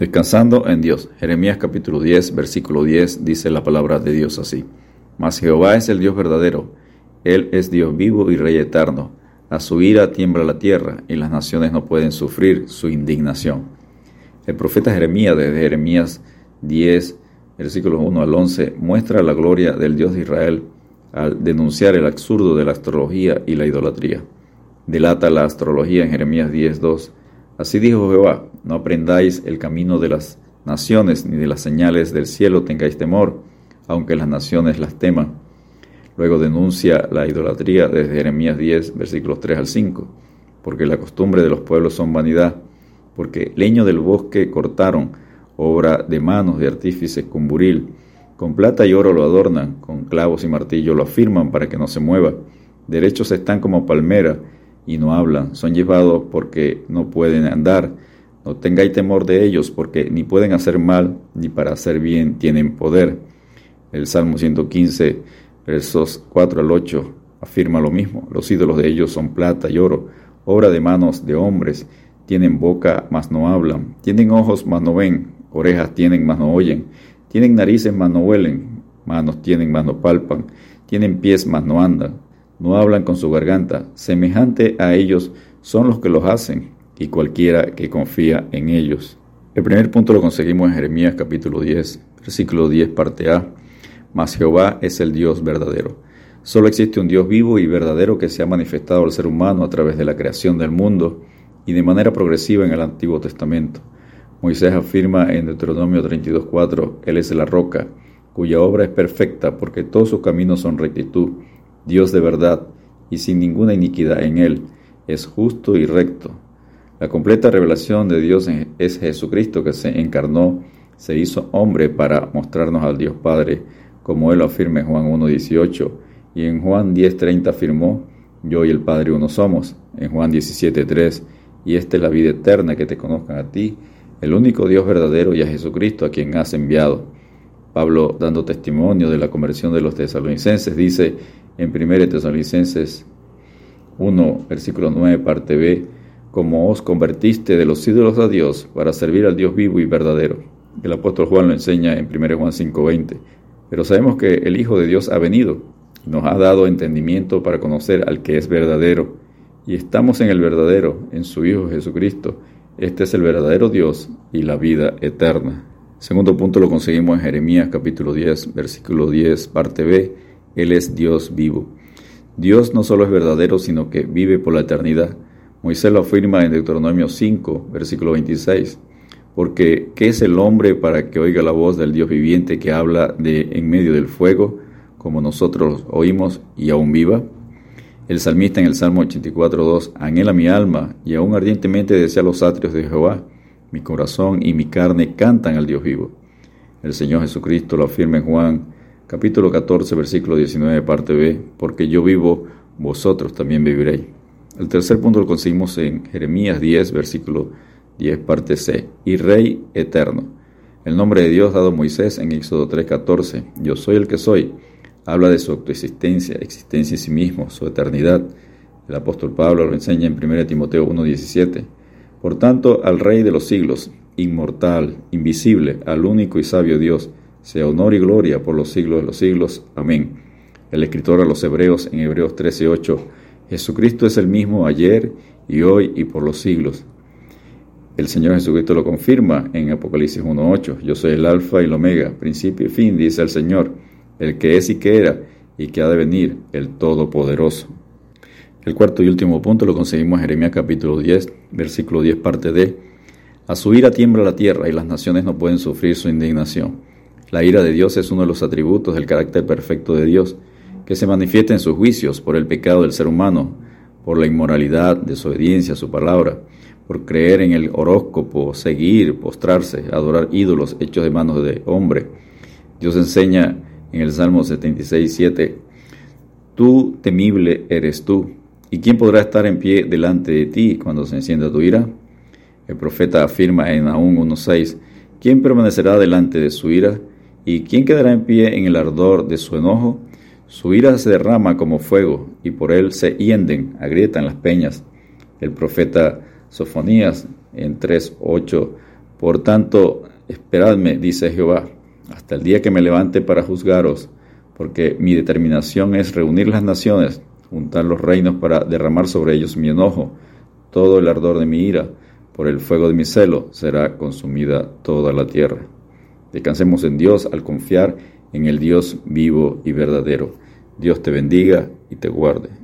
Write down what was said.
Descansando en Dios. Jeremías capítulo 10, versículo 10 dice la palabra de Dios así. Mas Jehová es el Dios verdadero. Él es Dios vivo y Rey eterno. A su ira tiembla la tierra y las naciones no pueden sufrir su indignación. El profeta Jeremías, desde Jeremías 10, versículos 1 al 11, muestra la gloria del Dios de Israel al denunciar el absurdo de la astrología y la idolatría. Delata la astrología en Jeremías 10, 2 Así dijo Jehová, no aprendáis el camino de las naciones, ni de las señales del cielo tengáis temor, aunque las naciones las teman. Luego denuncia la idolatría desde Jeremías 10, versículos 3 al 5, porque la costumbre de los pueblos son vanidad, porque leño del bosque cortaron, obra de manos de artífices con buril, con plata y oro lo adornan, con clavos y martillo lo afirman para que no se mueva, derechos están como palmera, y no hablan, son llevados porque no pueden andar. No tengáis temor de ellos, porque ni pueden hacer mal, ni para hacer bien tienen poder. El Salmo 115, versos 4 al 8, afirma lo mismo. Los ídolos de ellos son plata y oro, obra de manos de hombres. Tienen boca, mas no hablan. Tienen ojos, mas no ven. Orejas tienen, mas no oyen. Tienen narices, mas no huelen. Manos tienen, mas no palpan. Tienen pies, mas no andan no hablan con su garganta, semejante a ellos son los que los hacen, y cualquiera que confía en ellos. El primer punto lo conseguimos en Jeremías capítulo 10, versículo 10, parte A. Mas Jehová es el Dios verdadero. Solo existe un Dios vivo y verdadero que se ha manifestado al ser humano a través de la creación del mundo y de manera progresiva en el Antiguo Testamento. Moisés afirma en Deuteronomio 32.4, Él es la roca, cuya obra es perfecta porque todos sus caminos son rectitud Dios de verdad y sin ninguna iniquidad en él, es justo y recto. La completa revelación de Dios es Jesucristo que se encarnó, se hizo hombre para mostrarnos al Dios Padre, como él lo afirma en Juan 1.18, y en Juan 10.30 afirmó, yo y el Padre uno somos, en Juan 17.3, y esta es la vida eterna, que te conozcan a ti, el único Dios verdadero y a Jesucristo a quien has enviado. Pablo, dando testimonio de la conversión de los tesalonicenses, dice, en 1 Tesalonicenses 1, versículo 9, parte B, como os convertiste de los ídolos a Dios para servir al Dios vivo y verdadero. El apóstol Juan lo enseña en 1 Juan 5:20. Pero sabemos que el Hijo de Dios ha venido y nos ha dado entendimiento para conocer al que es verdadero. Y estamos en el verdadero, en su Hijo Jesucristo. Este es el verdadero Dios y la vida eterna. Segundo punto lo conseguimos en Jeremías capítulo 10, versículo 10, parte B él es Dios vivo. Dios no solo es verdadero, sino que vive por la eternidad. Moisés lo afirma en Deuteronomio 5, versículo 26. Porque, ¿qué es el hombre para que oiga la voz del Dios viviente que habla de en medio del fuego, como nosotros oímos y aún viva? El salmista en el Salmo 84, 2, anhela mi alma y aún ardientemente desea los atrios de Jehová. Mi corazón y mi carne cantan al Dios vivo. El Señor Jesucristo lo afirma en Juan capítulo 14, versículo 19, parte B, porque yo vivo, vosotros también viviréis. El tercer punto lo conseguimos en Jeremías 10, versículo 10, parte C, y Rey eterno. El nombre de Dios dado a Moisés en Éxodo 3, 14, yo soy el que soy, habla de su autoexistencia, existencia en sí mismo, su eternidad. El apóstol Pablo lo enseña en 1 Timoteo 1, 17. Por tanto, al Rey de los siglos, inmortal, invisible, al único y sabio Dios, sea honor y gloria por los siglos de los siglos. Amén. El escritor a los Hebreos en Hebreos 13:8, Jesucristo es el mismo ayer y hoy y por los siglos. El Señor Jesucristo lo confirma en Apocalipsis 1:8, yo soy el alfa y el omega, principio y fin, dice el Señor, el que es y que era y que ha de venir, el Todopoderoso. El cuarto y último punto lo conseguimos en Jeremías capítulo 10, versículo 10, parte D. A su ira tiembla la tierra y las naciones no pueden sufrir su indignación. La ira de Dios es uno de los atributos del carácter perfecto de Dios, que se manifiesta en sus juicios por el pecado del ser humano, por la inmoralidad, desobediencia a su palabra, por creer en el horóscopo, seguir, postrarse, adorar ídolos hechos de manos de hombre. Dios enseña en el Salmo 76, 7, Tú temible eres tú, ¿y quién podrá estar en pie delante de ti cuando se encienda tu ira? El profeta afirma en Aún 1.6, ¿quién permanecerá delante de su ira? ¿Y quién quedará en pie en el ardor de su enojo? Su ira se derrama como fuego, y por él se hienden, agrietan las peñas. El profeta Sofonías, en 3.8, Por tanto, esperadme, dice Jehová, hasta el día que me levante para juzgaros, porque mi determinación es reunir las naciones, juntar los reinos para derramar sobre ellos mi enojo, todo el ardor de mi ira, por el fuego de mi celo será consumida toda la tierra. Descansemos en Dios al confiar en el Dios vivo y verdadero. Dios te bendiga y te guarde.